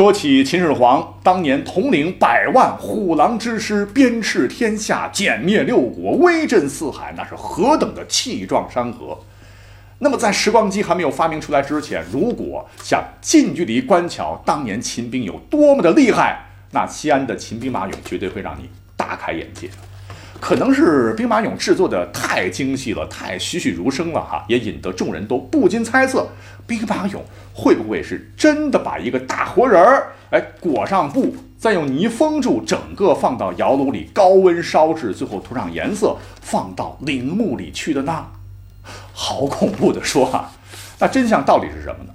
说起秦始皇当年统领百万虎狼之师，鞭笞天下，歼灭六国，威震四海，那是何等的气壮山河！那么在时光机还没有发明出来之前，如果想近距离观瞧当年秦兵有多么的厉害，那西安的秦兵马俑绝对会让你大开眼界。可能是兵马俑制作的太精细了，太栩栩如生了哈，也引得众人都不禁猜测，兵马俑会不会是真的把一个大活人儿，哎，裹上布，再用泥封住，整个放到窑炉里高温烧制，最后涂上颜色，放到陵墓里去的呢？好恐怖的说哈，那真相到底是什么呢？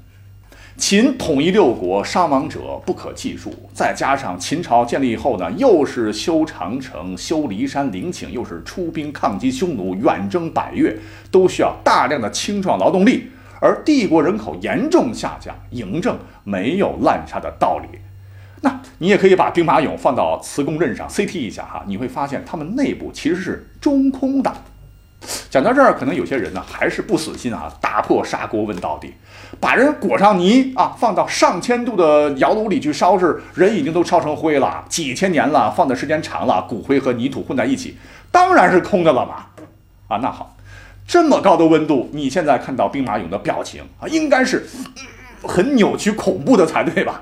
秦统一六国，伤亡者不可计数。再加上秦朝建立以后呢，又是修长城、修骊山陵寝，又是出兵抗击匈奴、远征百越，都需要大量的青壮劳动力。而帝国人口严重下降，嬴政没有滥杀的道理。那你也可以把兵马俑放到磁共振上 CT 一下哈，你会发现它们内部其实是中空的。讲到这儿，可能有些人呢还是不死心啊，打破砂锅问到底，把人裹上泥啊，放到上千度的窑炉里去烧制，人已经都烧成灰了，几千年了，放的时间长了，骨灰和泥土混在一起，当然是空的了嘛。啊，那好，这么高的温度，你现在看到兵马俑的表情啊，应该是很扭曲恐怖的才对吧？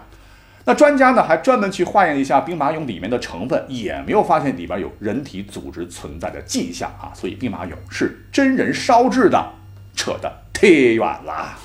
那专家呢，还专门去化验一下兵马俑里面的成分，也没有发现里边有人体组织存在的迹象啊，所以兵马俑是真人烧制的，扯得太远了。